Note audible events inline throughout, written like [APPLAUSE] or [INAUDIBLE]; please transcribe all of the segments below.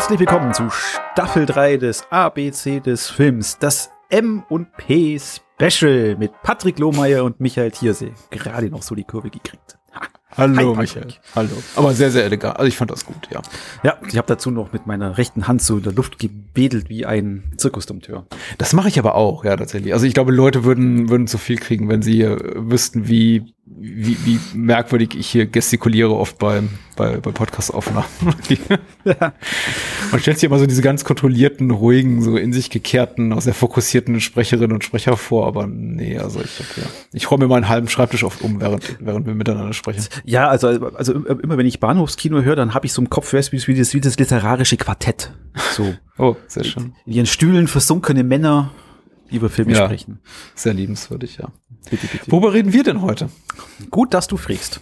Herzlich willkommen zu Staffel 3 des ABC des Films, das M und P Special mit Patrick Lohmeier und Michael Thiersee. Gerade noch so die Kurve gekriegt. Ha. [LAUGHS] Hallo, Hi, Michael. Hallo. Aber sehr, sehr elegant. Also ich fand das gut, ja. Ja, ich habe dazu noch mit meiner rechten Hand so in der Luft gebedelt wie ein Zirkusdompteur. Das mache ich aber auch, ja, tatsächlich. Also ich glaube, Leute würden, würden zu viel kriegen, wenn sie äh, wüssten, wie, wie, wie merkwürdig ich hier gestikuliere oft bei, bei, bei Podcast-Aufnahmen. [LAUGHS] ja. Man stellt sich immer so diese ganz kontrollierten, ruhigen, so in sich gekehrten, auch sehr fokussierten Sprecherinnen und Sprecher vor, aber nee, also ich hab, ja. Ich räume mir meinen halben Schreibtisch oft um, während, während wir miteinander sprechen. Ja, also, also immer wenn ich Bahnhofskino höre, dann habe ich so im Kopf wie, wie, das, wie das literarische Quartett. So. [LAUGHS] oh, sehr schön. Wie in Stühlen versunkene Männer über Filme ja, sprechen. Sehr liebenswürdig, ja. Bitte, bitte. Worüber reden wir denn heute? Gut, dass du fragst.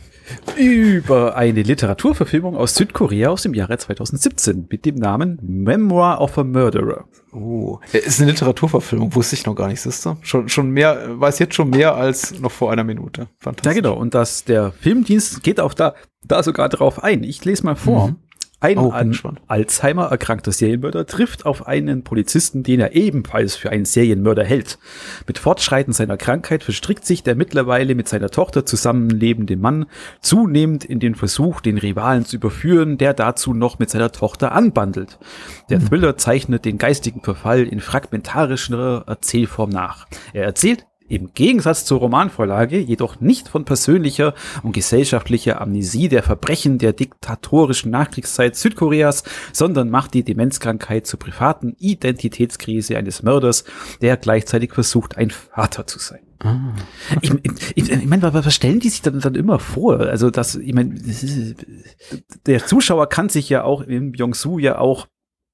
Über eine Literaturverfilmung aus Südkorea aus dem Jahre 2017 mit dem Namen Memoir of a Murderer. Oh, ist eine Literaturverfilmung, wusste ich noch gar nicht, siehst du? Schon, schon mehr, weiß jetzt schon mehr als noch vor einer Minute. Fantastisch. Ja, genau. Und das, der Filmdienst geht auch da, da sogar drauf ein. Ich lese mal vor. Mhm. Ein oh, an Alzheimer erkrankter Serienmörder trifft auf einen Polizisten, den er ebenfalls für einen Serienmörder hält. Mit Fortschreiten seiner Krankheit verstrickt sich der mittlerweile mit seiner Tochter zusammenlebende Mann zunehmend in den Versuch, den Rivalen zu überführen, der dazu noch mit seiner Tochter anbandelt. Der hm. Thriller zeichnet den geistigen Verfall in fragmentarischer Erzählform nach. Er erzählt im Gegensatz zur Romanvorlage jedoch nicht von persönlicher und gesellschaftlicher Amnesie der Verbrechen der diktatorischen Nachkriegszeit Südkoreas, sondern macht die Demenzkrankheit zur privaten Identitätskrise eines Mörders, der gleichzeitig versucht, ein Vater zu sein. Ah. Ich, ich, ich meine, was stellen die sich dann, dann immer vor? Also, das, ich meine, der Zuschauer kann sich ja auch im Byung-Soo ja auch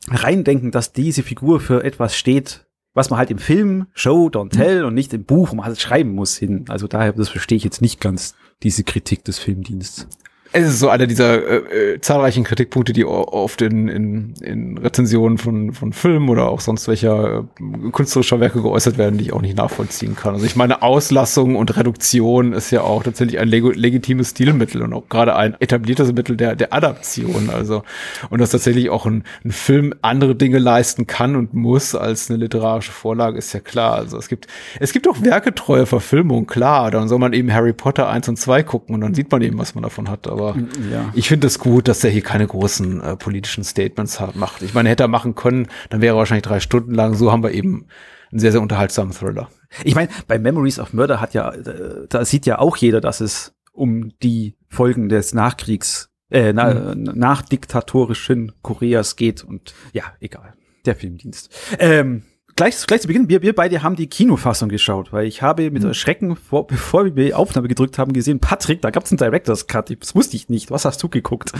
reindenken, dass diese Figur für etwas steht, was man halt im Film Show, Don't Tell mhm. und nicht im Buch, wo man halt schreiben muss, hin. Also daher, das verstehe ich jetzt nicht ganz, diese Kritik des Filmdienstes es ist so einer dieser äh, äh, zahlreichen Kritikpunkte, die oft in, in, in Rezensionen von, von Filmen oder auch sonst welcher äh, künstlerischer Werke geäußert werden, die ich auch nicht nachvollziehen kann. Also ich meine, Auslassung und Reduktion ist ja auch tatsächlich ein leg legitimes Stilmittel und auch gerade ein etabliertes Mittel der, der Adaption. Also, und dass tatsächlich auch ein, ein Film andere Dinge leisten kann und muss als eine literarische Vorlage, ist ja klar. Also es gibt, es gibt auch werketreue Verfilmungen, klar. Dann soll man eben Harry Potter 1 und 2 gucken und dann sieht man eben, was man davon hat. Aber aber ja. ich finde es gut, dass er hier keine großen äh, politischen Statements hat, macht. Ich meine, hätte er machen können, dann wäre er wahrscheinlich drei Stunden lang. So haben wir eben einen sehr, sehr unterhaltsamen Thriller. Ich meine, bei Memories of Murder hat ja, äh, da sieht ja auch jeder, dass es um die Folgen des Nachkriegs, äh, na, mhm. nachdiktatorischen Koreas geht und ja, egal. Der Filmdienst. Ähm, gleich, gleich zu Beginn, wir, wir beide haben die Kinofassung geschaut, weil ich habe mit mhm. Erschrecken, vor, [LAUGHS] bevor wir die Aufnahme gedrückt haben, gesehen, Patrick, da gab es einen Director's Cut, das wusste ich nicht. Was hast du geguckt?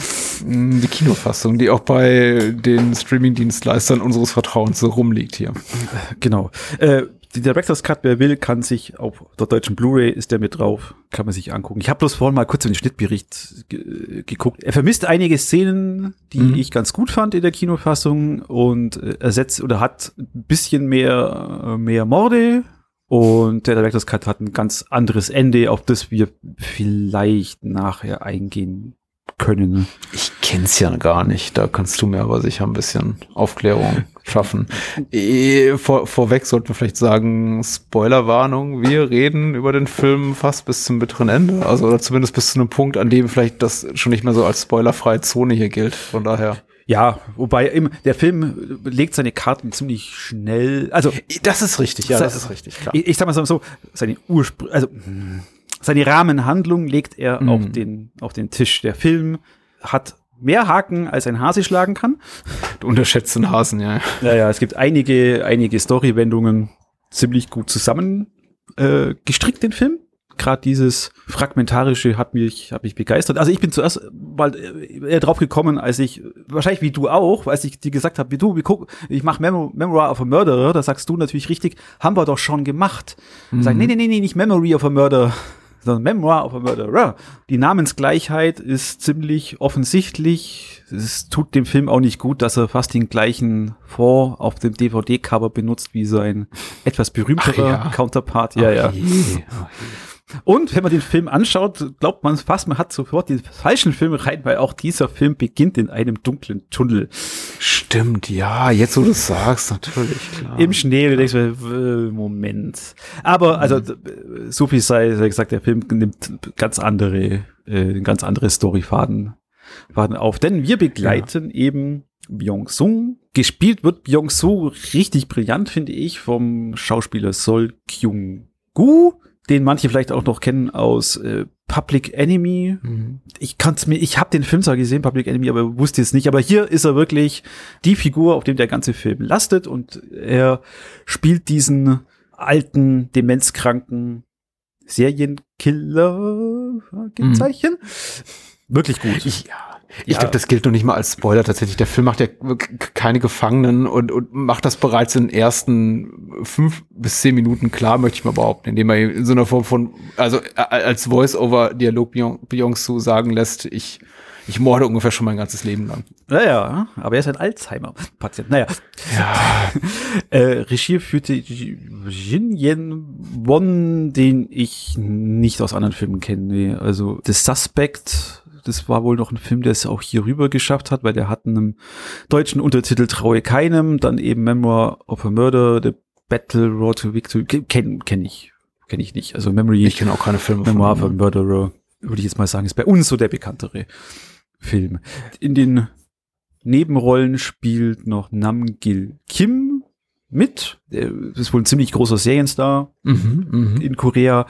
Mm, die Kinofassung, die auch bei den Streamingdienstleistern unseres Vertrauens so rumliegt hier. Genau. Äh, die Director's Cut, wer will, kann sich auf der deutschen Blu-ray ist der mit drauf, kann man sich angucken. Ich habe bloß vorhin mal kurz in den Schnittbericht ge geguckt. Er vermisst einige Szenen, die mhm. ich ganz gut fand in der Kinofassung und äh, ersetzt oder hat ein bisschen mehr äh, mehr Morde und der Director's Cut hat ein ganz anderes Ende, auf das wir vielleicht nachher eingehen können. Ich kenn's ja gar nicht. Da kannst du mir aber sicher ein bisschen Aufklärung schaffen. E, vor, vorweg sollten wir vielleicht sagen, Spoilerwarnung, wir reden über den Film fast bis zum bitteren Ende. Also oder zumindest bis zu einem Punkt, an dem vielleicht das schon nicht mehr so als spoilerfreie Zone hier gilt. Von daher. Ja, wobei im, der Film legt seine Karten ziemlich schnell. Also das ist richtig, ja, das ist richtig. Klar. Ich, ich sag mal so, seine Ursprung, also seine Rahmenhandlung legt er mhm. auf den auf den Tisch. Der Film hat mehr Haken, als ein Hase schlagen kann. Du unterschätzt den Hasen, ja. Ja, ja, es gibt einige, einige Storywendungen ziemlich gut zusammen äh, gestrickt, den Film. Gerade dieses Fragmentarische hat mich, hat mich begeistert. Also ich bin zuerst mal eher drauf gekommen, als ich, wahrscheinlich wie du auch, als ich dir gesagt habe, wie du, wie guck, ich mache Memo Memory of a Murderer, da sagst du natürlich richtig, haben wir doch schon gemacht. Mhm. Sag, nee, nee, nee, nee, nicht Memory of a Murder, The Memoir of a Murderer. Die Namensgleichheit ist ziemlich offensichtlich. Es tut dem Film auch nicht gut, dass er fast den gleichen Vor auf dem DVD-Cover benutzt wie sein etwas berühmterer ja. Counterpart. Ja, Ach ja. Je. Und wenn man den Film anschaut, glaubt man fast, man hat sofort den falschen Film rein, weil auch dieser Film beginnt in einem dunklen Tunnel. Stimmt, ja, jetzt wo du es sagst, natürlich, klar. Im Schnee, du denkst, Moment. Aber, also, so viel sei, sei gesagt, der Film nimmt ganz andere, äh, ganz andere Storyfaden Faden auf. Denn wir begleiten ja. eben Byung-sung. Gespielt wird Byung-soo richtig brillant, finde ich, vom Schauspieler Sol Kyung-gu den manche vielleicht auch noch kennen aus äh, Public Enemy. Mhm. Ich kann's mir, ich habe den Film zwar gesehen, Public Enemy, aber wusste es nicht. Aber hier ist er wirklich die Figur, auf dem der ganze Film lastet und er spielt diesen alten, demenzkranken Serienkiller. Mhm. Wirklich gut. Ich, ja, ich ja. glaube, das gilt noch nicht mal als Spoiler tatsächlich. Der Film macht ja keine Gefangenen und, und macht das bereits in den ersten fünf bis zehn Minuten klar, möchte ich mal behaupten, indem er in so einer Form von, also als Voice-over-Dialog Beyoncé sagen lässt, ich, ich morde ungefähr schon mein ganzes Leben lang. Naja, aber er ist ein Alzheimer-Patient. Naja. Ja. [LAUGHS] äh, Regie führte Jin Yen Won, den ich nicht aus anderen Filmen kenne. Also The Suspect das war wohl noch ein Film, der es auch hier rüber geschafft hat, weil der hat einen deutschen Untertitel Traue keinem, dann eben Memoir of a Murder, The Battle Road to Victory, kenne kenn ich, kenne ich nicht. Also Memory. Ich kenne auch keine Filme Memoir of a Murderer, würde ich jetzt mal sagen, ist bei uns so der bekanntere Film. In den Nebenrollen spielt noch Namgil Kim mit. Der ist wohl ein ziemlich großer Serienstar mhm, mhm. in Korea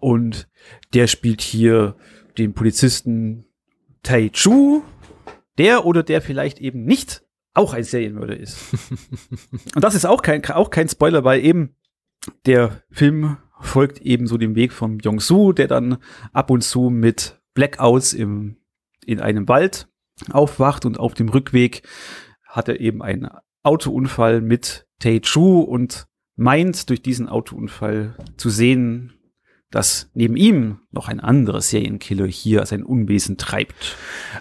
und der spielt hier den Polizisten Tai Chu, der oder der vielleicht eben nicht auch ein Serienmörder ist. [LAUGHS] und das ist auch kein, auch kein Spoiler, weil eben der Film folgt eben so dem Weg von Yong-Soo, der dann ab und zu mit Blackouts im, in einem Wald aufwacht und auf dem Rückweg hat er eben einen Autounfall mit Tae Chu und meint durch diesen Autounfall zu sehen, dass neben ihm noch ein anderer Serienkiller hier sein Unwesen treibt.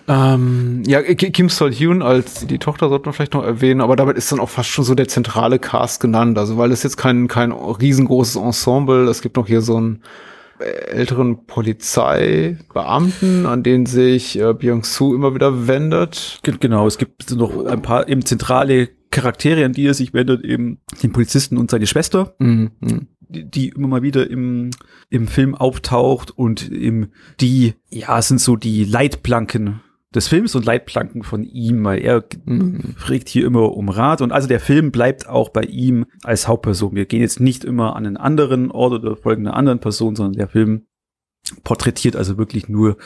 Ähm, ja, Kim Sol-hyun als die Tochter sollte man vielleicht noch erwähnen, aber damit ist dann auch fast schon so der zentrale Cast genannt. Also weil es jetzt kein, kein riesengroßes Ensemble, es gibt noch hier so einen älteren Polizeibeamten, an den sich äh, Byung-Soo immer wieder wendet. Genau, es gibt noch ein paar eben zentrale Charaktere, an die er sich wendet, eben den Polizisten und seine Schwester. Mhm. Die immer mal wieder im, im Film auftaucht und im, die, ja, sind so die Leitplanken des Films und Leitplanken von ihm, weil er mhm. fragt hier immer um Rat und also der Film bleibt auch bei ihm als Hauptperson. Wir gehen jetzt nicht immer an einen anderen Ort oder folgen einer anderen Person, sondern der Film porträtiert also wirklich nur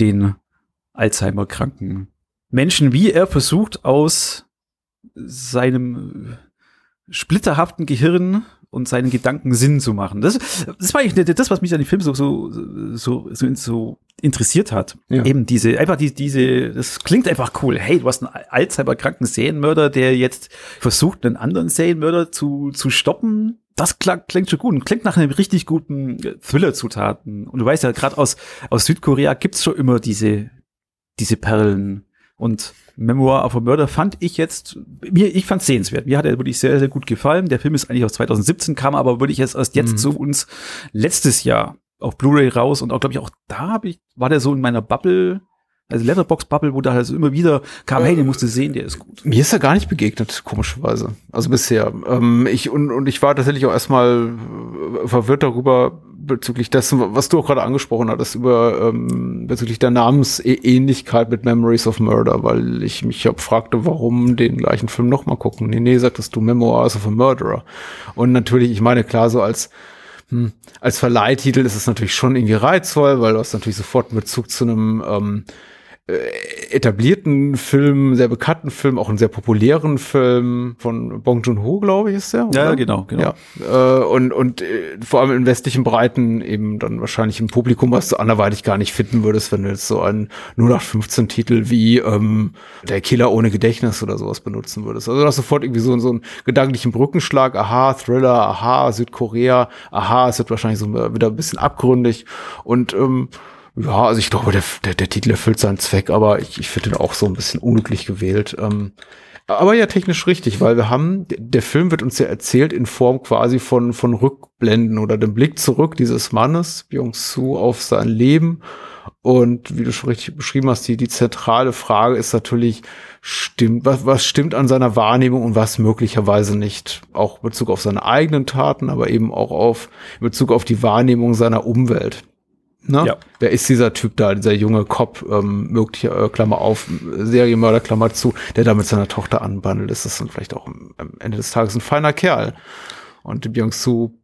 den Alzheimer-kranken Menschen, wie er versucht aus seinem splitterhaften Gehirn und seinen Gedanken Sinn zu machen. Das, das war eigentlich das, was mich an dem Film so, so, so, so, so interessiert hat. Ja. Eben diese, einfach die, diese, das klingt einfach cool. Hey, du hast einen Alzheimer-kranken Serienmörder, der jetzt versucht, einen anderen Serienmörder zu, zu stoppen. Das klang, klingt schon gut und klingt nach einem richtig guten Thriller-Zutaten. Und du weißt ja, gerade aus, aus Südkorea gibt's schon immer diese, diese Perlen. Und Memoir of a Murder fand ich jetzt, mir, ich fand sehenswert. Mir hat er wirklich sehr, sehr gut gefallen. Der Film ist eigentlich aus 2017, kam aber wirklich erst, erst jetzt mhm. zu uns letztes Jahr auf Blu-ray raus und auch, glaube ich, auch da habe ich, war der so in meiner Bubble, also Letterbox-Bubble, wo da also immer wieder kam, hey, den musst du sehen, der ist gut. Mir ist er gar nicht begegnet, komischerweise. Also bisher. Ähm, ich, und, und ich war tatsächlich auch erstmal verwirrt darüber, bezüglich dessen, was du auch gerade angesprochen hattest, über ähm, bezüglich der Namensähnlichkeit mit Memories of Murder, weil ich mich ja fragte, warum den gleichen Film nochmal gucken. Nee, nee, sagtest du Memoirs of a Murderer. Und natürlich, ich meine, klar, so als hm, als Verleihtitel ist es natürlich schon irgendwie reizvoll, weil du hast natürlich sofort einen Bezug zu einem ähm, äh, etablierten Film, sehr bekannten Film, auch einen sehr populären Film von Bong Joon-ho, glaube ich, ist der. Oder? Ja, genau, genau. Ja, äh, und und äh, vor allem in westlichen Breiten eben dann wahrscheinlich im Publikum, was du anderweitig gar nicht finden würdest, wenn du jetzt so einen 0815-Titel wie ähm, Der Killer ohne Gedächtnis oder sowas benutzen würdest. Also du hast sofort irgendwie so, so einen gedanklichen Brückenschlag, aha, Thriller, aha, Südkorea, aha, es wird wahrscheinlich so wieder ein bisschen abgründig und ähm, ja, also ich glaube, der, der, der Titel erfüllt seinen Zweck, aber ich, ich finde ihn auch so ein bisschen unglücklich gewählt. Ähm, Aber ja, technisch richtig, weil wir haben, der Film wird uns ja erzählt in Form quasi von, von Rückblenden oder dem Blick zurück dieses Mannes, Byung-Su, auf sein Leben. Und wie du schon richtig beschrieben hast, die, die zentrale Frage ist natürlich, stimmt, was, was stimmt an seiner Wahrnehmung und was möglicherweise nicht. Auch in Bezug auf seine eigenen Taten, aber eben auch auf, in Bezug auf die Wahrnehmung seiner Umwelt. Ne? Ja. Wer ist dieser Typ da, dieser junge Cop, ähm, möglicher, äh, Klammer auf, Serienmörder, Klammer zu, der da mit seiner Tochter anbandelt? Ist das dann vielleicht auch am Ende des Tages ein feiner Kerl? Und Byung-Su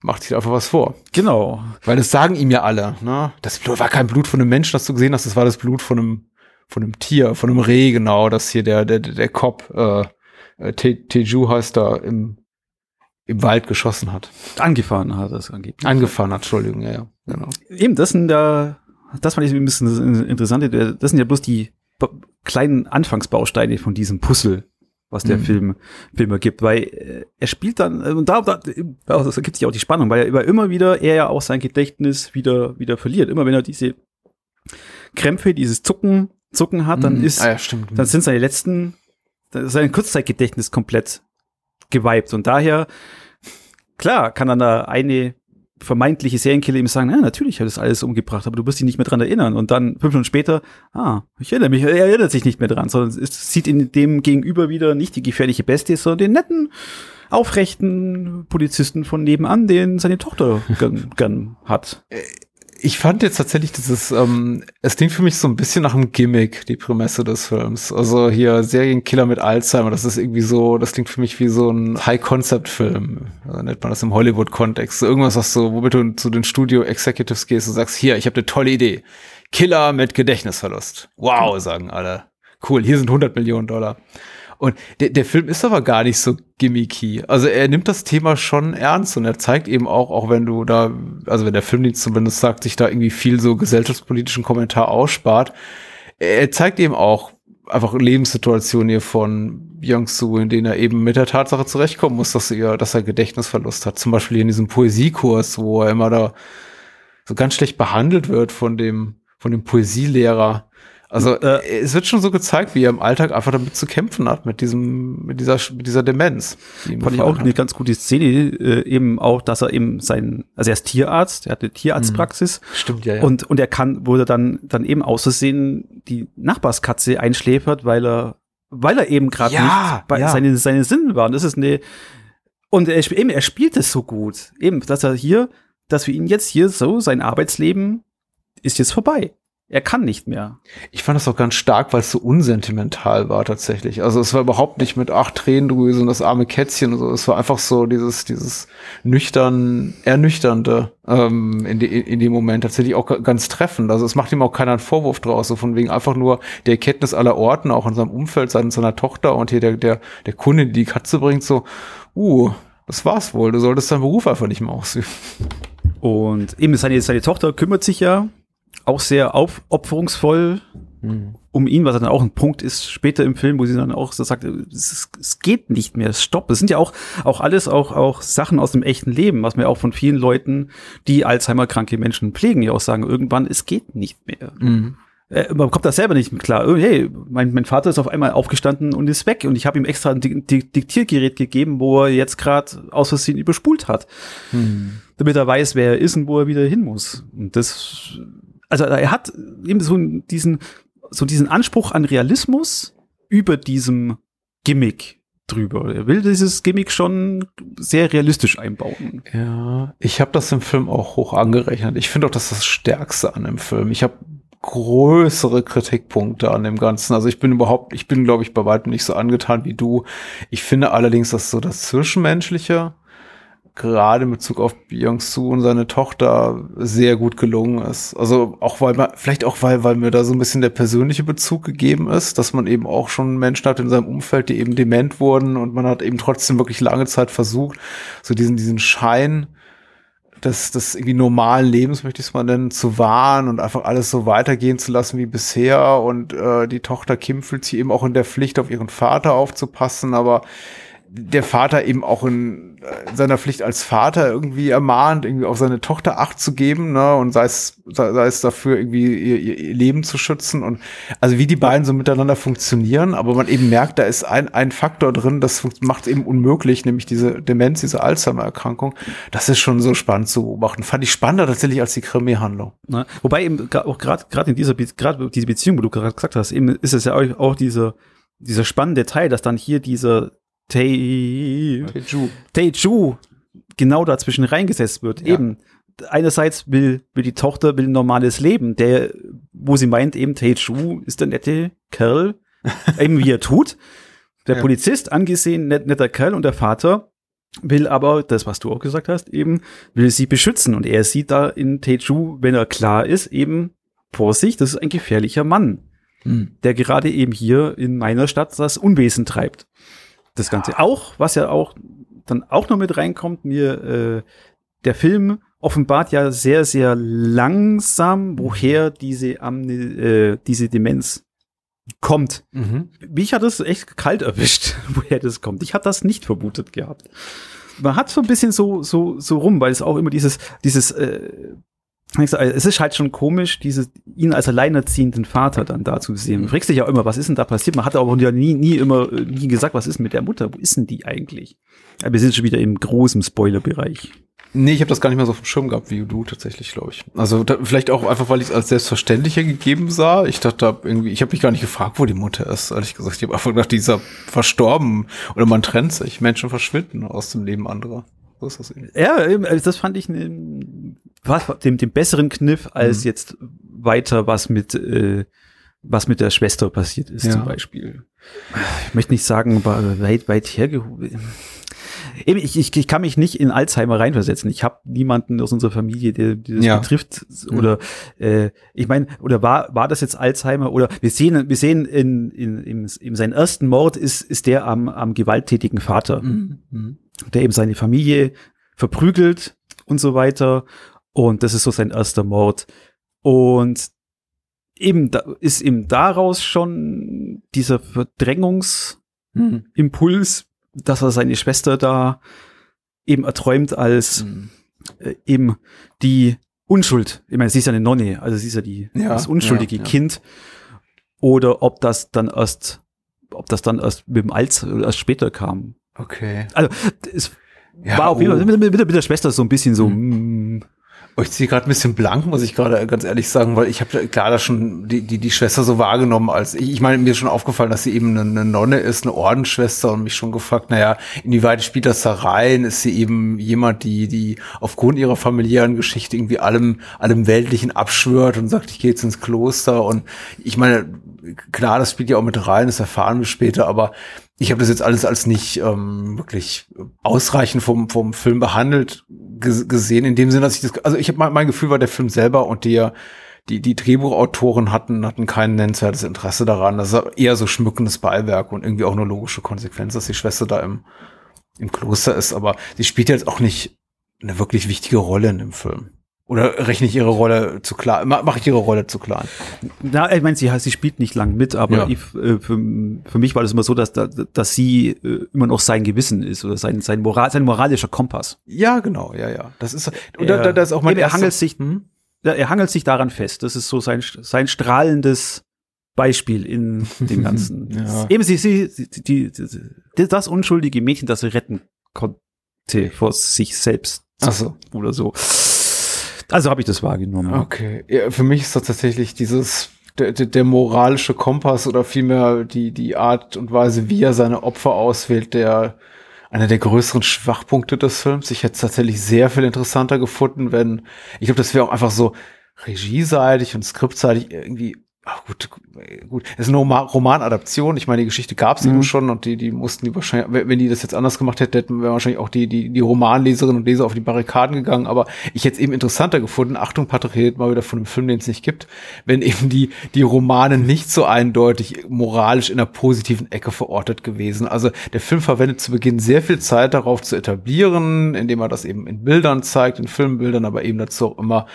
macht sich einfach was vor. Genau. Weil das sagen ihm ja alle. Ne? Das war kein Blut von einem Menschen, das du gesehen hast, das war das Blut von einem, von einem Tier, von einem Reh, genau, das hier der, der, der Cop, äh, äh Teju heißt da, im, im Wald geschossen hat. Angefahren hat das angeblich. Angefahren hat, Entschuldigung, ja, ja. Genau. Eben, das sind da, das fand ich ein bisschen interessant. Das sind ja bloß die kleinen Anfangsbausteine von diesem Puzzle, was der mhm. Film, Film ergibt, weil äh, er spielt dann, und da, da, das ergibt sich auch die Spannung, weil er immer wieder, er ja auch sein Gedächtnis wieder, wieder verliert. Immer wenn er diese Krämpfe, dieses Zucken, Zucken hat, dann mhm. ist, ah ja, dann sind seine letzten, sein Kurzzeitgedächtnis komplett geweibt und daher, klar, kann dann da eine vermeintliche Serienkiller ihm sagen, ja, natürlich hat das alles umgebracht, aber du wirst dich nicht mehr dran erinnern. Und dann fünf Minuten später, ah, ich erinnere mich, er erinnert sich nicht mehr dran, sondern es sieht in dem Gegenüber wieder nicht die gefährliche Bestie, sondern den netten, aufrechten Polizisten von nebenan, den seine Tochter gern, gern hat. Ich fand jetzt tatsächlich dieses, ähm, es klingt für mich so ein bisschen nach einem Gimmick, die Prämisse des Films. Also hier Serienkiller mit Alzheimer, das ist irgendwie so, das klingt für mich wie so ein High-Concept-Film. Also nennt man das im Hollywood-Kontext. So irgendwas, was so, womit du zu den Studio-Executives gehst und sagst, hier, ich habe eine tolle Idee. Killer mit Gedächtnisverlust. Wow, sagen alle. Cool, hier sind 100 Millionen Dollar. Und der, der Film ist aber gar nicht so gimmicky. Also er nimmt das Thema schon ernst und er zeigt eben auch, auch wenn du da, also wenn der Filmdienst zumindest sagt, sich da irgendwie viel so gesellschaftspolitischen Kommentar ausspart, er zeigt eben auch einfach Lebenssituationen hier von Young-Soo, in denen er eben mit der Tatsache zurechtkommen muss, dass er, dass er Gedächtnisverlust hat. Zum Beispiel in diesem Poesiekurs, wo er immer da so ganz schlecht behandelt wird von dem, von dem Poesielehrer also äh, es wird schon so gezeigt, wie er im Alltag einfach damit zu kämpfen hat, mit diesem, mit dieser, mit dieser Demenz. Fand ich auch hat. eine ganz gute Szene, äh, eben auch, dass er eben sein, also er ist Tierarzt, er hat eine Tierarztpraxis. Mhm. Stimmt, ja, ja. Und, und er kann, wurde dann, dann eben auszusehen, die Nachbarskatze einschläfert, weil er, weil er eben gerade ja, nicht bei ja. seine, seine Sinnen waren. Das ist eine, und er, eben, er spielt es so gut. Eben, dass er hier, dass wir ihn jetzt hier so, sein Arbeitsleben ist jetzt vorbei er kann nicht mehr. Ich fand das auch ganz stark, weil es so unsentimental war tatsächlich. Also es war überhaupt nicht mit acht Tränendrüsen und das arme Kätzchen und so. Es war einfach so dieses, dieses nüchtern, ernüchternde ähm, in, die, in dem Moment tatsächlich auch ganz treffend. Also es macht ihm auch keiner einen Vorwurf draus, so von wegen einfach nur der Erkenntnis aller Orten, auch in seinem Umfeld, seiner, seiner Tochter und hier der, der, der Kunde, die die Katze bringt, so, uh, das war's wohl, du solltest deinen Beruf einfach nicht mehr ausüben. Und eben seine, seine Tochter kümmert sich ja auch sehr aufopferungsvoll mhm. um ihn, was dann auch ein Punkt ist später im Film, wo sie dann auch so sagt, es, es geht nicht mehr, stopp. Das sind ja auch, auch alles auch, auch Sachen aus dem echten Leben, was mir auch von vielen Leuten, die Alzheimer-kranke Menschen pflegen, ja auch sagen, irgendwann, es geht nicht mehr. Mhm. Äh, man kommt da selber nicht mit klar. Oh, hey, mein, mein Vater ist auf einmal aufgestanden und ist weg und ich habe ihm extra ein Diktiergerät gegeben, wo er jetzt gerade aus Versehen überspult hat. Mhm. Damit er weiß, wer er ist und wo er wieder hin muss. Und das also er hat eben so diesen, so diesen Anspruch an Realismus über diesem Gimmick drüber. Er will dieses Gimmick schon sehr realistisch einbauen. Ja, ich habe das im Film auch hoch angerechnet. Ich finde auch, das ist das Stärkste an dem Film. Ich habe größere Kritikpunkte an dem Ganzen. Also ich bin überhaupt, ich bin, glaube ich, bei weitem nicht so angetan wie du. Ich finde allerdings, dass so das Zwischenmenschliche gerade in Bezug auf Byung-Su und seine Tochter sehr gut gelungen ist. Also auch weil man, vielleicht auch weil, weil mir da so ein bisschen der persönliche Bezug gegeben ist, dass man eben auch schon Menschen hat in seinem Umfeld, die eben dement wurden und man hat eben trotzdem wirklich lange Zeit versucht, so diesen, diesen Schein des, des irgendwie normalen Lebens, möchte ich es mal nennen, zu wahren und einfach alles so weitergehen zu lassen wie bisher. Und äh, die Tochter Kim fühlt sich eben auch in der Pflicht, auf ihren Vater aufzupassen, aber der Vater eben auch in, in, seiner Pflicht als Vater irgendwie ermahnt, irgendwie auf seine Tochter Acht zu geben, ne, und sei es, sei, es dafür irgendwie ihr, ihr, Leben zu schützen und also wie die beiden so miteinander funktionieren, aber man eben merkt, da ist ein, ein Faktor drin, das macht es eben unmöglich, nämlich diese Demenz, diese Alzheimer-Erkrankung. Das ist schon so spannend zu beobachten. Fand ich spannender tatsächlich als die Krimi-Handlung. Wobei eben auch gerade gerade in dieser, gerade diese Beziehung, wo du gerade gesagt hast, eben ist es ja auch, auch dieser, dieser spannende Teil, dass dann hier dieser Teiju. Teiju genau dazwischen reingesetzt wird. Ja. Eben, einerseits will, will die Tochter will ein normales Leben, der, wo sie meint, eben Teiju ist der nette Kerl, [LAUGHS] eben wie er tut. Der ja. Polizist, angesehen, net, netter Kerl und der Vater will aber, das, was du auch gesagt hast, eben, will sie beschützen. Und er sieht da in Teju, wenn er klar ist, eben, Vorsicht, das ist ein gefährlicher Mann, hm. der gerade eben hier in meiner Stadt das Unwesen treibt das Ganze. Auch, was ja auch dann auch noch mit reinkommt, mir äh, der Film offenbart ja sehr, sehr langsam, woher diese, Amne äh, diese Demenz kommt. Mhm. Mich hat es echt kalt erwischt, [LAUGHS] woher das kommt. Ich hatte das nicht vermutet gehabt. Man hat so ein bisschen so, so, so rum, weil es auch immer dieses, dieses äh, es ist halt schon komisch, diese, ihn als alleinerziehenden Vater dann da zu sehen. Man fragt sich ja immer, was ist denn da passiert? Man hat aber ja nie, nie immer, nie gesagt, was ist mit der Mutter? Wo ist denn die eigentlich? Aber wir sind schon wieder im großen Spoilerbereich. Nee, ich habe das gar nicht mehr so auf dem Schirm gehabt wie du tatsächlich, glaube ich. Also da, vielleicht auch einfach, weil ich es als selbstverständlicher gegeben sah. Ich dachte irgendwie, ich habe mich gar nicht gefragt, wo die Mutter ist, ehrlich gesagt. Ich habe einfach gedacht, die ist ja verstorben oder man trennt sich. Menschen verschwinden aus dem Leben anderer. So ist das eben. Ja, also das fand ich ne, was, dem, dem besseren Kniff, als mhm. jetzt weiter was mit, äh, was mit der Schwester passiert ist, ja. zum Beispiel. Ich möchte nicht sagen, weit, weit hergehoben. Eben, ich, ich, ich kann mich nicht in Alzheimer reinversetzen. Ich habe niemanden aus unserer Familie, der, der das ja. betrifft. Oder äh, ich meine, oder war, war das jetzt Alzheimer? Oder wir sehen, wir sehen in, in, in, in seinen ersten Mord ist, ist der am, am gewalttätigen Vater, mhm. mhm. der eben seine Familie verprügelt und so weiter. Und das ist so sein erster Mord. Und eben da ist ihm daraus schon dieser Verdrängungsimpuls, mhm. dass er seine Schwester da eben erträumt als mhm. äh, eben die Unschuld. Ich meine, sie ist ja eine Nonne, also sie ist ja die ja, das unschuldige ja, ja. Kind. Oder ob das dann erst, ob das dann erst mit dem Alz oder erst später kam. Okay. Also es war auf jeden Fall oh. mit, der Schwester so ein bisschen so. Mhm. Ich ziehe gerade ein bisschen blank, muss ich gerade ganz ehrlich sagen, weil ich habe klar da schon die, die, die Schwester so wahrgenommen als ich, ich meine, mir ist schon aufgefallen, dass sie eben eine, eine Nonne ist, eine Ordensschwester und mich schon gefragt, naja, inwieweit spielt das da rein? Ist sie eben jemand, die, die aufgrund ihrer familiären Geschichte irgendwie allem, allem Weltlichen abschwört und sagt, ich gehe jetzt ins Kloster und ich meine, klar, das spielt ja auch mit rein, das erfahren wir später, aber ich habe das jetzt alles als nicht ähm, wirklich ausreichend vom, vom Film behandelt gesehen, in dem Sinne, dass ich das, also ich habe mein, mein Gefühl war, der Film selber und der die, die Drehbuchautoren hatten, hatten kein nennenswertes Interesse daran. Das ist eher so schmückendes Beiwerk und irgendwie auch eine logische Konsequenz, dass die Schwester da im, im Kloster ist. Aber sie spielt jetzt auch nicht eine wirklich wichtige Rolle in dem Film. Oder rechne ich ihre Rolle zu klar? Mache ich ihre Rolle zu klein? Na, ich meine, sie, sie spielt nicht lang mit, aber ja. ich, äh, für, für mich war das immer so, dass, dass sie äh, immer noch sein Gewissen ist oder sein, sein, Moral, sein moralischer Kompass. Ja, genau, ja, ja. Das ist, und er, da, da ist auch mein er hangelt sich, hm? er hangelt sich daran fest. Das ist so sein, sein strahlendes Beispiel in dem [LAUGHS] Ganzen. ja. Eben sie, sie, die, die, das unschuldige Mädchen, das er retten konnte vor sich selbst. Ach so. Oder so. Also habe ich das wahrgenommen. Okay. Ja, für mich ist das tatsächlich dieses der, der, der moralische Kompass oder vielmehr die, die Art und Weise, wie er seine Opfer auswählt, der einer der größeren Schwachpunkte des Films. Ich hätte es tatsächlich sehr viel interessanter gefunden, wenn, ich glaube, das wäre auch einfach so regieseitig und skriptseitig irgendwie Ach gut, gut. Es ist eine Romanadaption. Ich meine, die Geschichte gab es mhm. schon und die, die mussten die wahrscheinlich, wenn die das jetzt anders gemacht hätten, hätten wären wahrscheinlich auch die, die, die Romanleserinnen und Leser auf die Barrikaden gegangen. Aber ich hätte es eben interessanter gefunden. Achtung, Patrick redet mal wieder von einem Film, den es nicht gibt, wenn eben die, die Romane nicht so eindeutig moralisch in einer positiven Ecke verortet gewesen. Also der Film verwendet zu Beginn sehr viel Zeit darauf zu etablieren, indem er das eben in Bildern zeigt, in Filmbildern, aber eben dazu auch immer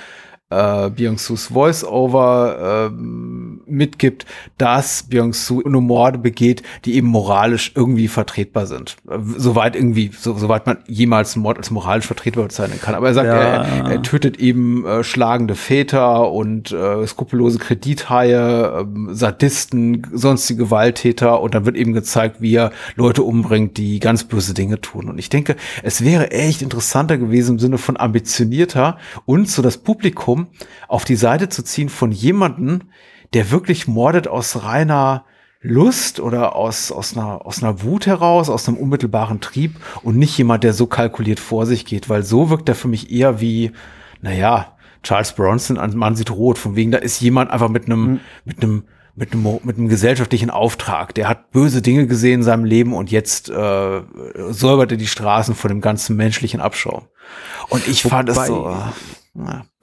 äh, Byung-Sus Voice-Over ähm, mitgibt, dass Byung-Su nur Morde begeht, die eben moralisch irgendwie vertretbar sind. Soweit irgendwie, so, soweit man jemals einen Mord als moralisch vertretbar bezeichnen kann. Aber er sagt, ja. er, er, tötet eben äh, schlagende Väter und äh, skrupellose Kredithaie, äh, Sadisten, sonstige Gewalttäter und dann wird eben gezeigt, wie er Leute umbringt, die ganz böse Dinge tun. Und ich denke, es wäre echt interessanter gewesen im Sinne von ambitionierter und so das Publikum auf die Seite zu ziehen von jemanden, der wirklich mordet aus reiner Lust oder aus, aus, einer, aus einer Wut heraus, aus einem unmittelbaren Trieb und nicht jemand, der so kalkuliert vor sich geht, weil so wirkt er für mich eher wie, naja, Charles Bronson an Man sieht rot, von wegen, da ist jemand einfach mit einem, mhm. mit einem, mit einem, mit einem gesellschaftlichen Auftrag. Der hat böse Dinge gesehen in seinem Leben und jetzt äh, säubert er die Straßen von dem ganzen menschlichen Abschaum. Und ich wobei, fand es so.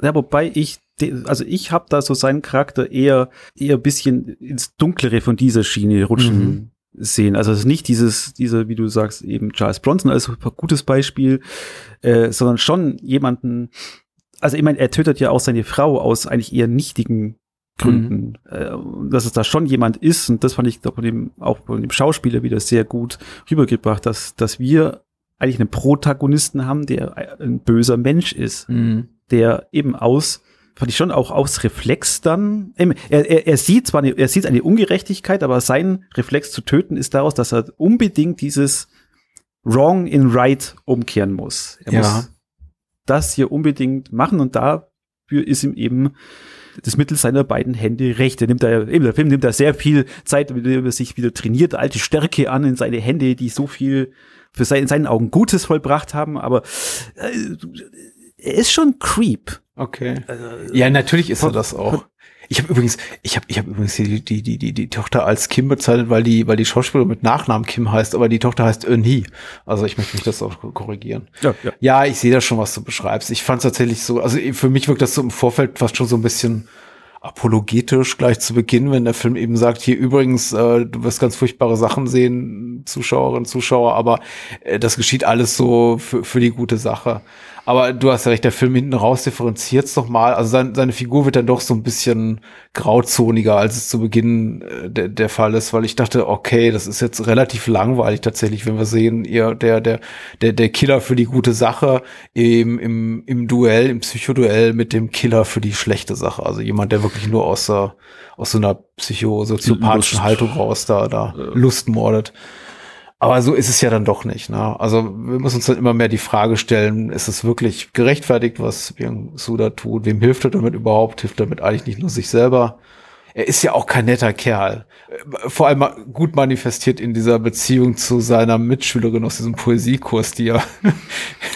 Ja, wobei ich also ich habe da so seinen Charakter eher eher bisschen ins Dunklere von dieser Schiene rutschen mhm. sehen. Also es ist nicht dieses, dieser, wie du sagst, eben Charles Bronson als ein gutes Beispiel, äh, sondern schon jemanden, also ich meine, er tötet ja auch seine Frau aus eigentlich eher nichtigen Gründen. Mhm. Äh, dass es da schon jemand ist, und das fand ich von dem, auch von dem Schauspieler wieder sehr gut rübergebracht, dass, dass wir eigentlich einen Protagonisten haben, der ein böser Mensch ist, mhm. Der eben aus fand ich schon auch aus Reflex dann. Er, er, er sieht zwar eine, er sieht eine Ungerechtigkeit, aber sein Reflex zu töten ist daraus, dass er unbedingt dieses Wrong in Right umkehren muss. Er ja. muss das hier unbedingt machen und dafür ist ihm eben das Mittel seiner beiden Hände recht. Er nimmt da, eben der Film nimmt da sehr viel Zeit, damit er sich wieder trainiert, alte Stärke an in seine Hände, die so viel für sein, in seinen Augen Gutes vollbracht haben, aber äh, ist schon Creep. Okay. Also, ja, natürlich ist er das auch. Ich habe übrigens, ich habe, ich habe übrigens die, die, die, die, die Tochter als Kim bezeichnet, weil die, weil die Schauspielerin mit Nachnamen Kim heißt, aber die Tochter heißt Ernie. Also ich möchte mich das auch korrigieren. Ja, ja. ja ich sehe das schon, was du beschreibst. Ich fand es tatsächlich so, also für mich wirkt das so im Vorfeld fast schon so ein bisschen apologetisch gleich zu Beginn, wenn der Film eben sagt, hier übrigens, äh, du wirst ganz furchtbare Sachen sehen, Zuschauerinnen, Zuschauer, aber äh, das geschieht alles so für, für die gute Sache. Aber du hast ja recht, der Film hinten raus differenziert es mal. Also sein, seine Figur wird dann doch so ein bisschen grauzoniger, als es zu Beginn äh, der, der Fall ist, weil ich dachte, okay, das ist jetzt relativ langweilig tatsächlich, wenn wir sehen, ihr, der, der, der, der Killer für die gute Sache im, im, im Duell, im Psychoduell mit dem Killer für die schlechte Sache. Also jemand, der wirklich nur aus, aus so einer psychosoziopathischen Haltung raus da, da Lust mordet. Aber so ist es ja dann doch nicht. Ne? Also wir müssen uns dann immer mehr die Frage stellen, ist es wirklich gerechtfertigt, was Byung Suda tut? Wem hilft er damit überhaupt? Hilft er damit eigentlich nicht nur sich selber? er ist ja auch kein netter Kerl. Vor allem gut manifestiert in dieser Beziehung zu seiner Mitschülerin aus diesem Poesiekurs, die ja.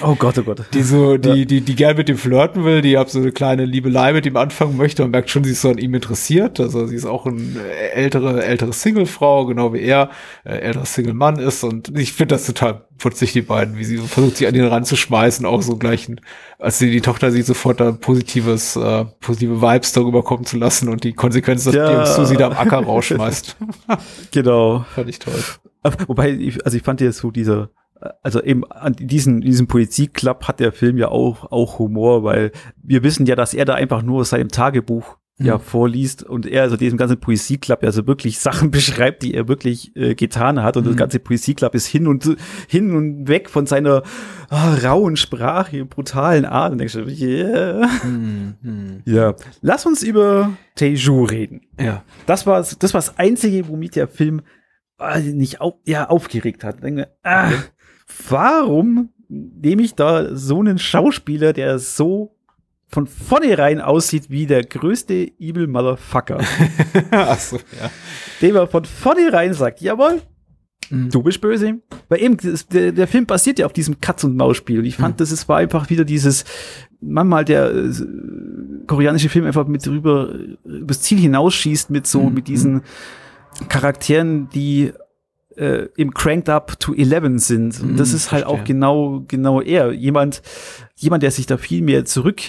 Oh Gott, oh Gott. Die so, die, ja. die, die gern mit ihm flirten will, die ab so eine kleine Liebelei mit ihm anfangen möchte und merkt schon, sie ist so an ihm interessiert. Also sie ist auch eine ältere, ältere Singlefrau, genau wie er, äh, älterer Single-Mann ist. Und ich finde das total putzig, die beiden, wie sie versucht, sich an ihn ranzuschmeißen, auch so gleich, als sie die Tochter sieht, sofort da positives, äh, positive Vibes darüber kommen zu lassen und die Konsequenz, dass ja. die Susi da am Acker rausschmeißt. [LAUGHS] [LAUGHS] genau. Fand ich toll. Wobei, ich, also ich fand ja so diese, also eben an diesen, diesem Poesie-Club hat der Film ja auch, auch Humor, weil wir wissen ja, dass er da einfach nur aus seinem Tagebuch ja mhm. vorliest und er also diesem ganzen Poesieclub ja so wirklich Sachen [LAUGHS] beschreibt, die er wirklich äh, getan hat und mhm. das ganze Poesieclub ist hin und hin und weg von seiner oh, rauen Sprache, brutalen Art und denkst du, yeah. Mhm. Ja, lass uns über Teju reden. Ja. Das war das war das einzige, womit der Film äh, nicht auf, ja, aufgeregt hat. Denke, ah, warum nehme ich da so einen Schauspieler, der so von vornherein aussieht wie der größte Evil Motherfucker. [LAUGHS] Achso, ja. Dem er von vornherein sagt, jawohl, mhm. du bist böse. Weil eben, das, der, der Film basiert ja auf diesem Katz- und ich fand, mhm. das ist, war einfach wieder dieses, manchmal der äh, koreanische Film einfach mit drüber, übers Ziel hinausschießt mit so, mhm. mit diesen Charakteren, die äh, im Cranked Up to 11 sind. Und das mhm, ist halt verstehe. auch genau, genau er. Jemand, jemand, der sich da viel mehr zurück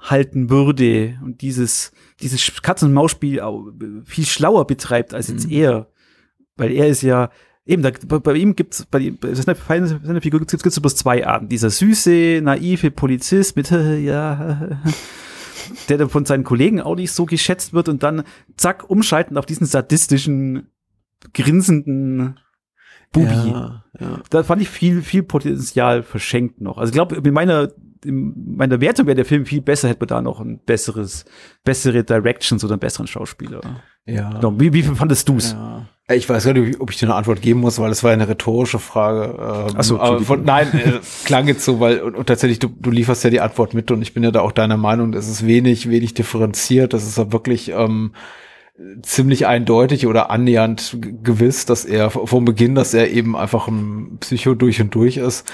halten würde und dieses, dieses Katzen-Maus-Spiel viel schlauer betreibt als jetzt mhm. er. Weil er ist ja, eben, da, bei, bei, ihm gibt's, bei, bei seiner, seiner Figur gibt's, gibt's bloß zwei Arten. Dieser süße, naive Polizist mit, [LAUGHS] ja, der dann von seinen Kollegen auch nicht so geschätzt wird und dann zack, umschalten auf diesen sadistischen, grinsenden Bubi. Ja, ja. Da fand ich viel, viel Potenzial verschenkt noch. Also ich glaube, mit meiner, in meiner Wertung wäre der Film viel besser, hätte man da noch ein besseres, bessere Directions oder einen besseren Schauspieler. Ja. Genau. Wie, wie fandest du es? Ja. Ich weiß gar nicht, ob ich dir eine Antwort geben muss, weil es war eine rhetorische Frage. Ähm, Ach so, aber von, nein, äh, klang jetzt so, weil und, und tatsächlich du, du lieferst ja die Antwort mit und ich bin ja da auch deiner Meinung, es ist wenig, wenig differenziert. Das ist ja wirklich ähm, ziemlich eindeutig oder annähernd gewiss, dass er vom Beginn, dass er eben einfach ein Psycho durch und durch ist.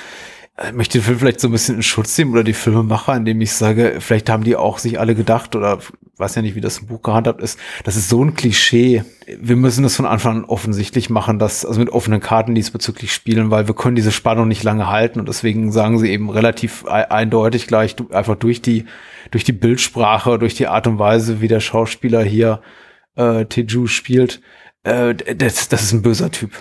Ich äh, möchte den Film vielleicht so ein bisschen in Schutz nehmen oder die Filmemacher, indem ich sage, vielleicht haben die auch sich alle gedacht oder weiß ja nicht, wie das im Buch gehandhabt ist. Das ist so ein Klischee. Wir müssen das von Anfang an offensichtlich machen, dass, also mit offenen Karten diesbezüglich spielen, weil wir können diese Spannung nicht lange halten und deswegen sagen sie eben relativ eindeutig gleich, einfach durch die, durch die Bildsprache, durch die Art und Weise, wie der Schauspieler hier äh, Teju spielt, äh, das, das ist ein böser Typ.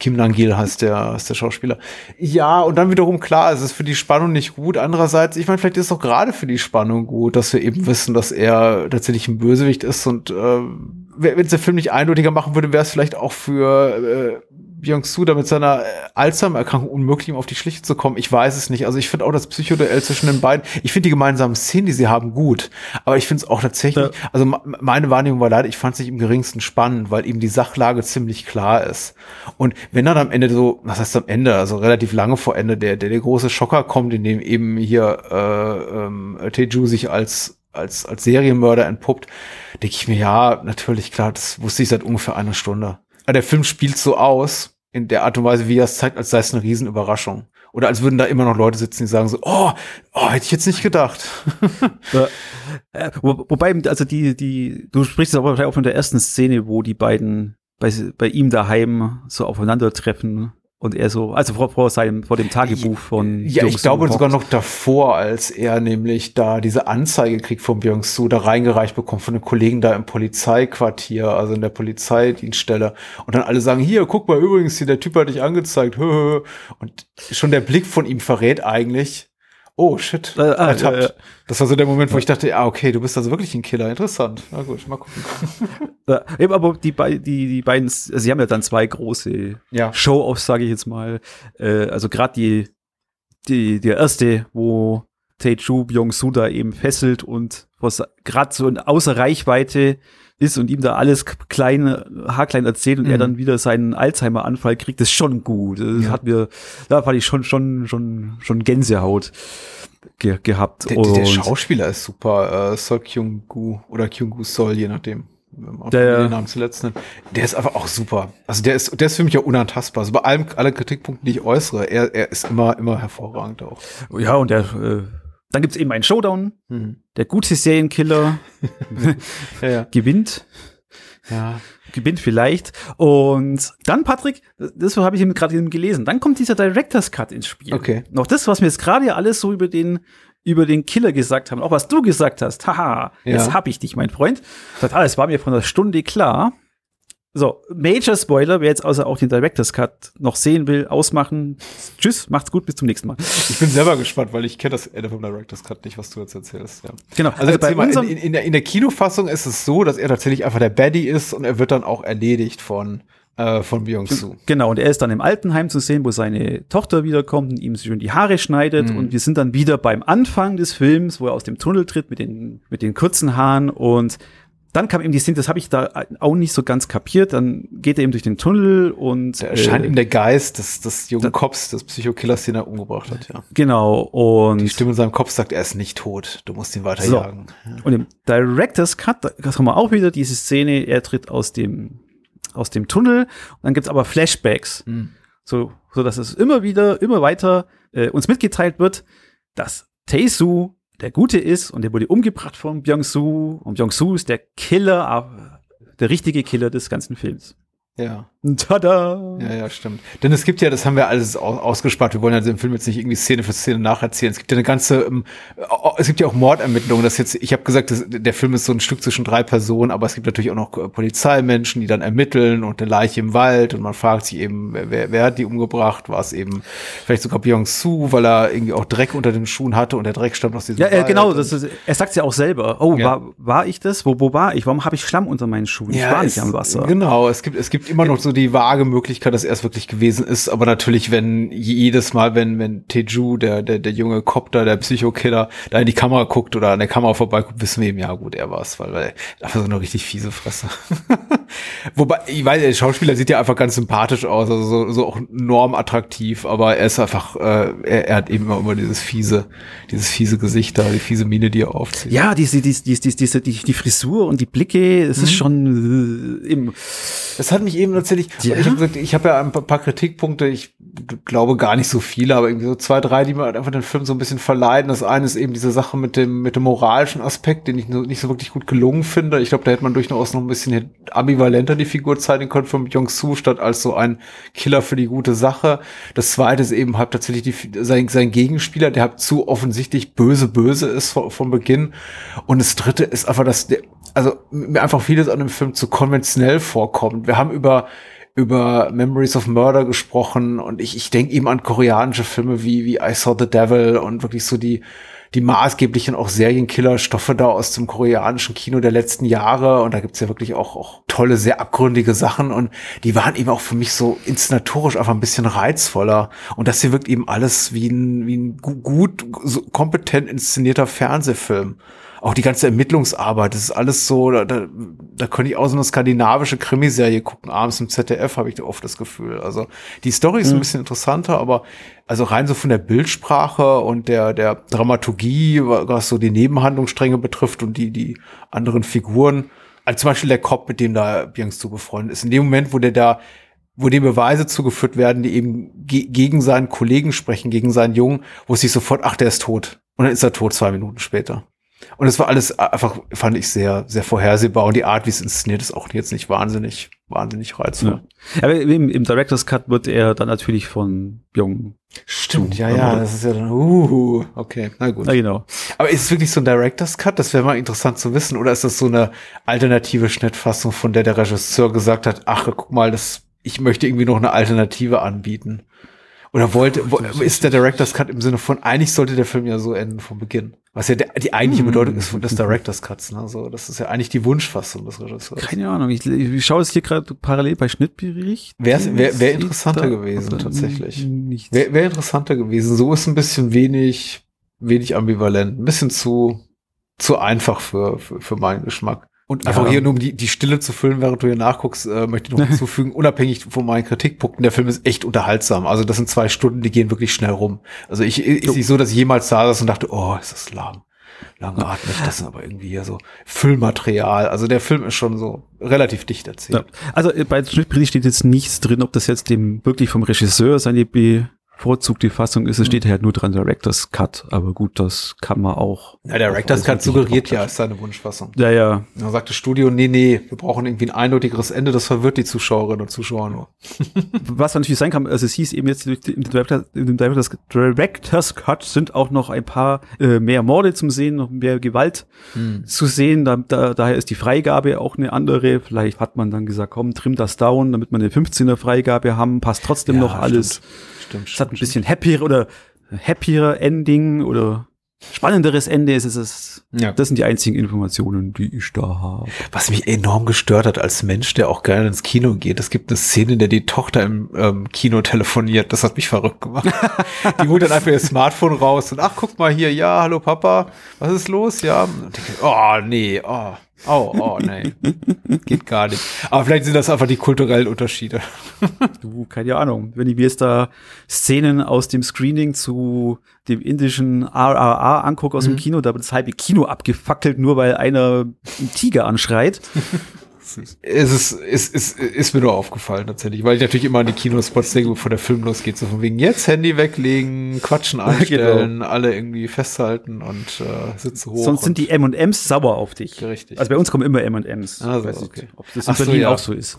Kim Nangil heißt der, heißt der Schauspieler. Ja, und dann wiederum klar, es ist für die Spannung nicht gut. Andererseits, ich meine, vielleicht ist es auch gerade für die Spannung gut, dass wir eben wissen, dass er tatsächlich ein Bösewicht ist und äh, wenn es der Film nicht eindeutiger machen würde, wäre es vielleicht auch für äh, Byung-Su da mit seiner äh, Alzheimer-Erkrankung unmöglich, um auf die Schliche zu kommen. Ich weiß es nicht. Also ich finde auch das Psychoduell zwischen den beiden, ich finde die gemeinsamen Szenen, die sie haben, gut. Aber ich finde es auch tatsächlich, ja. also meine Wahrnehmung war leider, ich fand es nicht im geringsten spannend, weil eben die Sachlage ziemlich klar ist. Und wenn dann am Ende so, was heißt am Ende, also relativ lange vor Ende, der, der, der große Schocker kommt, in dem eben hier äh, ähm, Teju sich als als, als Serienmörder entpuppt, denke ich mir, ja, natürlich, klar, das wusste ich seit ungefähr einer Stunde. Aber der Film spielt so aus, in der Art und Weise, wie er es zeigt, als sei es eine Riesenüberraschung. Oder als würden da immer noch Leute sitzen, die sagen so, oh, oh hätte ich jetzt nicht gedacht. [LAUGHS] ja. Wo, wobei, also die, die, du sprichst aber auch von der ersten Szene, wo die beiden bei, bei ihm daheim so aufeinandertreffen und er so, also vor, vor seinem, vor dem Tagebuch von Ja, ich glaube sogar noch davor, als er nämlich da diese Anzeige kriegt von Byung-Su, da reingereicht bekommt von den Kollegen da im Polizeiquartier, also in der Polizeidienststelle. Und dann alle sagen, hier, guck mal, übrigens, hier, der Typ hat dich angezeigt. [LAUGHS] Und schon der Blick von ihm verrät eigentlich, oh shit, äh, ah, ertappt. Äh, das war so der Moment, wo ich dachte, ja, okay, du bist also wirklich ein Killer. Interessant. Na gut, mal gucken. [LAUGHS] ja, eben, aber die, die, die beiden, also sie haben ja dann zwei große ja. Show-Offs, sage ich jetzt mal. Äh, also gerade die, die, der erste, wo Taeju Byung-Soo da eben fesselt und was gerade so in außer Reichweite ist und ihm da alles klein, haarklein erzählt und mhm. er dann wieder seinen Alzheimer-Anfall kriegt, ist schon gut. Das ja. hat mir, da fand ich schon, schon, schon, schon Gänsehaut ge gehabt. Der, der, Schauspieler ist super, äh, Sol Kyung-gu oder Kyung-gu Sol, je nachdem. Der, den Namen zuletzt nennt. Der ist einfach auch super. Also der ist, der ist für mich auch unantastbar. Also bei allem, alle Kritikpunkten, die ich äußere, er, er ist immer, immer hervorragend auch. Ja, und der, äh, dann gibt's eben einen Showdown. Mhm. Der gute Serienkiller [LAUGHS] ja, ja. gewinnt. Ja. Gewinnt vielleicht. Und dann, Patrick, das habe ich eben gerade gelesen, dann kommt dieser Director's Cut ins Spiel. Okay. Noch das, was wir jetzt gerade alles so über den über den Killer gesagt haben, auch was du gesagt hast. Haha, ja. jetzt hab ich dich, mein Freund. Das alles war mir von der Stunde klar. So, Major Spoiler, wer jetzt außer auch den Director's Cut noch sehen will, ausmachen. Tschüss, macht's gut, bis zum nächsten Mal. Ich bin selber gespannt, weil ich kenne das Ende vom Director's Cut nicht, was du jetzt erzählst. Ja. Genau. Also, also bei mal, in, in, der, in der Kinofassung ist es so, dass er tatsächlich einfach der Baddie ist und er wird dann auch erledigt von äh, von Byung-Soo. Genau, und er ist dann im Altenheim zu sehen, wo seine Tochter wiederkommt und ihm schön die Haare schneidet. Mhm. Und wir sind dann wieder beim Anfang des Films, wo er aus dem Tunnel tritt mit den, mit den kurzen Haaren und dann kam ihm die Szene, das habe ich da auch nicht so ganz kapiert. Dann geht er eben durch den Tunnel und da erscheint äh, ihm der Geist des, des jungen Cops, des Psychokillers, den er umgebracht hat. Ja. Genau. Und die Stimme in seinem Kopf sagt, er ist nicht tot. Du musst ihn weiterjagen. So. Ja. Und im Director's Cut, das haben wir auch wieder diese Szene. Er tritt aus dem aus dem Tunnel. Und dann gibt's aber Flashbacks, mhm. so so dass es immer wieder, immer weiter äh, uns mitgeteilt wird, dass Taesu der Gute ist und der wurde umgebracht von Byung-Soo und Byung-Soo ist der Killer, der richtige Killer des ganzen Films. Ja. Tada! Ja, ja, stimmt. Denn es gibt ja, das haben wir alles ausgespart. Wir wollen ja den Film jetzt nicht irgendwie Szene für Szene nacherzählen. Es gibt ja eine ganze, ähm, es gibt ja auch Mordermittlungen. Das jetzt, ich habe gesagt, das, der Film ist so ein Stück zwischen drei Personen, aber es gibt natürlich auch noch äh, Polizeimenschen, die dann ermitteln und eine Leiche im Wald und man fragt sich eben, wer, wer hat die umgebracht? War es eben vielleicht sogar Byung Su, weil er irgendwie auch Dreck unter den Schuhen hatte und der Dreck stammt aus diesem Ja, Wald. genau. Das ist, er sagt ja auch selber. Oh, ja. war, war ich das? Wo, wo war ich? Warum habe ich Schlamm unter meinen Schuhen? Ja, ich war nicht am Wasser. Genau. Es gibt, es gibt immer noch so die vage Möglichkeit, dass er es wirklich gewesen ist. Aber natürlich, wenn jedes Mal, wenn, wenn Teju, der, der, der junge Copter, der Psychokiller, da in die Kamera guckt oder an der Kamera vorbeiguckt, wissen wir eben, ja gut, er war es, weil, weil er einfach so eine richtig fiese Fresse. [LAUGHS] Wobei, ich weiß, der Schauspieler sieht ja einfach ganz sympathisch aus, also so, so auch normattraktiv, aber er ist einfach, äh, er, er hat eben immer, dieses fiese, dieses fiese Gesicht da, die fiese Miene, die er aufzieht. Ja, diese, diese, diese, diese, die, die Frisur und die Blicke, es mhm. ist schon äh, eben. Das hat mich eben tatsächlich, ja? ich habe gesagt, ich habe ja ein paar Kritikpunkte, ich glaube gar nicht so viele, aber irgendwie so zwei, drei, die mir halt einfach den Film so ein bisschen verleiden. Das eine ist eben diese Sache mit dem, mit dem moralischen Aspekt, den ich nicht so wirklich gut gelungen finde. Ich glaube, da hätte man durchaus noch ein bisschen ambivalenter die Figur zeigen können von Jong-Soo, statt als so ein Killer für die gute Sache. Das zweite ist eben halt tatsächlich die, sein, sein Gegenspieler, der halt zu offensichtlich böse, böse ist von, von Beginn. Und das dritte ist einfach, dass der, also mir einfach vieles an dem Film zu konventionell vorkommt. Wir haben über über Memories of Murder gesprochen und ich, ich denke eben an koreanische Filme wie, wie I Saw the Devil und wirklich so die, die maßgeblichen auch Serienkiller-Stoffe da aus dem koreanischen Kino der letzten Jahre. Und da gibt's ja wirklich auch, auch tolle, sehr abgründige Sachen. Und die waren eben auch für mich so inszenatorisch einfach ein bisschen reizvoller. Und das hier wirkt eben alles wie ein, wie ein gut, so kompetent inszenierter Fernsehfilm auch die ganze Ermittlungsarbeit, das ist alles so, da, da, da könnte ich auch so eine skandinavische Krimiserie gucken, abends im ZDF habe ich oft das Gefühl. Also die Story ist mhm. ein bisschen interessanter, aber also rein so von der Bildsprache und der, der Dramaturgie, was so die Nebenhandlungsstränge betrifft und die, die anderen Figuren, also zum Beispiel der Cop, mit dem da Byangs zu befreundet ist, in dem Moment, wo der da wo dem Beweise zugeführt werden, die eben ge gegen seinen Kollegen sprechen, gegen seinen Jungen, wo es sich sofort, ach, der ist tot. Und dann ist er tot zwei Minuten später. Und es war alles einfach, fand ich sehr, sehr vorhersehbar. Und die Art, wie es inszeniert ist, auch jetzt nicht wahnsinnig, wahnsinnig reizvoll. Ja. Aber im, im Director's Cut wird er dann natürlich von Jung. Stimmt, ja, ja, das ist ja dann, uh, okay, na gut. Ja, genau. Aber ist es wirklich so ein Director's Cut? Das wäre mal interessant zu wissen. Oder ist das so eine alternative Schnittfassung, von der der Regisseur gesagt hat, ach, guck mal, das, ich möchte irgendwie noch eine Alternative anbieten? Oder wollte, wo, ist der Director's Cut im Sinne von, eigentlich sollte der Film ja so enden vom Beginn? Was ja der, die eigentliche hm. Bedeutung ist von des Director's Cuts, ne? So, das ist ja eigentlich die Wunschfassung des Regisseurs. Keine Ahnung, ich, ich schaue es hier gerade parallel bei Schnittbericht. Wäre wär, wär interessanter gewesen, tatsächlich. Wäre wär interessanter gewesen. So ist ein bisschen wenig, wenig ambivalent. Ein bisschen zu, zu einfach für, für, für meinen Geschmack. Und einfach ja. hier nur um die, die Stille zu füllen, während du hier nachguckst, äh, möchte ich noch [LAUGHS] hinzufügen, unabhängig von meinen Kritikpunkten, der Film ist echt unterhaltsam. Also das sind zwei Stunden, die gehen wirklich schnell rum. Also ich ist nicht so, dass ich jemals da saß und dachte, oh, ist das lang. Langatmig, das ist aber irgendwie hier so Füllmaterial. Also der Film ist schon so relativ dicht erzählt. Ja. Also äh, bei Schnittbericht steht jetzt nichts drin, ob das jetzt dem wirklich vom Regisseur seine Vorzug die Fassung ist, es steht halt nur dran Director's Cut, aber gut, das kann man auch. Ja, der Director's Cut suggeriert ja, ist seine Wunschfassung. Ja, ja. Da sagt das Studio, nee, nee, wir brauchen irgendwie ein eindeutigeres Ende, das verwirrt die Zuschauerinnen und Zuschauer nur. [LAUGHS] Was natürlich sein kann, also es hieß eben jetzt, in dem Director's, Director's Cut sind auch noch ein paar äh, mehr Morde zum Sehen, noch mehr Gewalt hm. zu sehen, da, da, daher ist die Freigabe auch eine andere, vielleicht hat man dann gesagt, komm, trim das down, damit wir eine 15er Freigabe haben, passt trotzdem ja, noch alles. Stimmt Stimmt. Es hat ein bisschen happier oder happier Ending oder spannenderes Ende ist es. Ja. Das sind die einzigen Informationen, die ich da habe. Was mich enorm gestört hat als Mensch, der auch gerne ins Kino geht. Es gibt eine Szene, in der die Tochter im ähm, Kino telefoniert. Das hat mich verrückt gemacht. [LAUGHS] die holt dann einfach ihr Smartphone raus und ach, guck mal hier, ja, hallo Papa, was ist los? Ja. Ich, oh, nee, oh. Oh, oh, nee. Geht gar nicht. Aber vielleicht sind das einfach die kulturellen Unterschiede. du, keine Ahnung. Wenn ich mir jetzt da Szenen aus dem Screening zu dem indischen RRA angucke aus mhm. dem Kino, da wird das halbe Kino abgefackelt, nur weil einer einen Tiger anschreit. Es ist, ist, ist, ist mir nur aufgefallen tatsächlich, weil ich natürlich immer an die Kinospots denke, bevor der Film losgeht, so von wegen jetzt Handy weglegen, Quatschen [LAUGHS] einstellen, genau. alle irgendwie festhalten und äh, Sitze hoch. Sonst sind die M&M's sauer auf dich. Richtig. Also bei uns kommen immer M&M's. Also, okay. ob das in Berlin so, ja. auch so ist.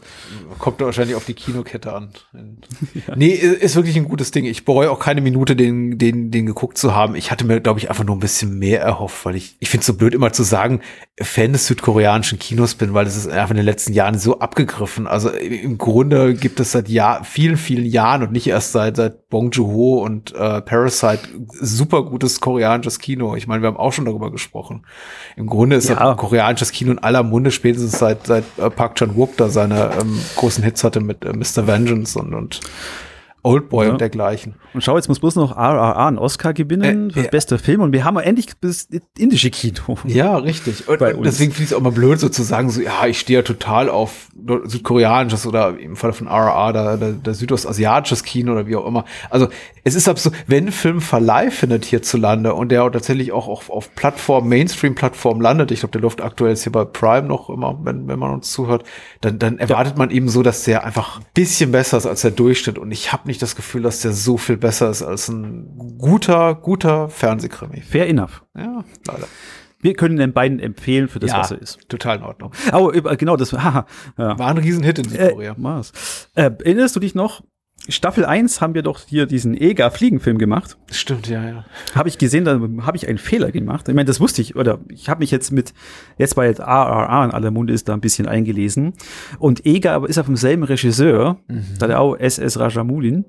Kommt wahrscheinlich auf die Kinokette an. [LAUGHS] ja. Nee, ist wirklich ein gutes Ding. Ich bereue auch keine Minute, den, den, den geguckt zu haben. Ich hatte mir, glaube ich, einfach nur ein bisschen mehr erhofft, weil ich, ich finde es so blöd immer zu sagen, Fan des südkoreanischen Kinos bin, weil es ist einfach in den letzten Jahren so abgegriffen. Also im Grunde gibt es seit Jahr, vielen, vielen Jahren und nicht erst seit, seit Bong Joon-ho und äh, Parasite super gutes koreanisches Kino. Ich meine, wir haben auch schon darüber gesprochen. Im Grunde ist ja. koreanisches Kino in aller Munde, spätestens seit, seit äh, Park Chan-wook da seine ähm, großen Hits hatte mit äh, Mr. Vengeance und, und Oldboy ja. und dergleichen. Und schau, jetzt muss bloß noch RRR einen Oscar gewinnen äh, für ja. bester Film und wir haben endlich das indische Kino. Ja, richtig. Und, und deswegen finde ich es auch mal blöd, so zu sagen, so, ja, ich stehe ja total auf südkoreanisches oder im Fall von RRR, da, da, da südostasiatisches Kino oder wie auch immer. Also es ist so, wenn ein Film Verleih findet hierzulande und der auch tatsächlich auch auf, auf Plattform, Mainstream-Plattform landet, ich glaube, der läuft aktuell jetzt hier bei Prime noch immer, wenn, wenn man uns zuhört, dann, dann erwartet ja. man eben so, dass der einfach ein bisschen besser ist als der Durchschnitt. Und ich habe nicht das Gefühl, dass der so viel besser ist als ein guter, guter Fernsehkrimi. Fair enough. Ja, leider. Wir können den beiden empfehlen für das, ja, was er ist. Total in Ordnung. Oh, genau, das haha, [LAUGHS] ja. war ein Riesenhit in Südkorea. Äh, äh, erinnerst du dich noch? Staffel 1 haben wir doch hier diesen EGA-Fliegenfilm gemacht. Stimmt, ja, ja. Habe ich gesehen, da habe ich einen Fehler gemacht. Ich meine, das wusste ich, oder ich habe mich jetzt mit, jetzt bei ARA in aller Munde ist da ein bisschen eingelesen. Und EGA ist auf demselben Regisseur, mhm. da der auch SS Rajamoulin.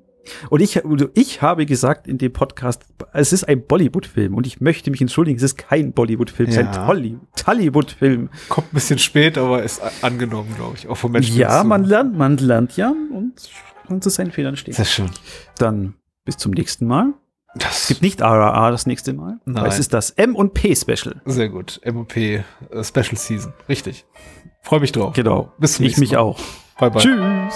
Und ich, ich habe gesagt in dem Podcast, es ist ein Bollywood-Film und ich möchte mich entschuldigen, es ist kein Bollywood-Film, es ist ein Tollywood-Film. Kommt ein bisschen spät, aber ist angenommen, glaube ich, auch von Menschen. Ja, man lernt, man lernt ja und man zu seinen Fehlern stehen. Sehr schön. Dann bis zum nächsten Mal. Das es gibt nicht RRA das nächste Mal. Nein. es ist das M und P Special. Sehr gut. M und P uh, Special Season. Richtig. Freue mich drauf. Genau. Bis zum nächsten Mal. Ich mich auch. Bye bye. Tschüss.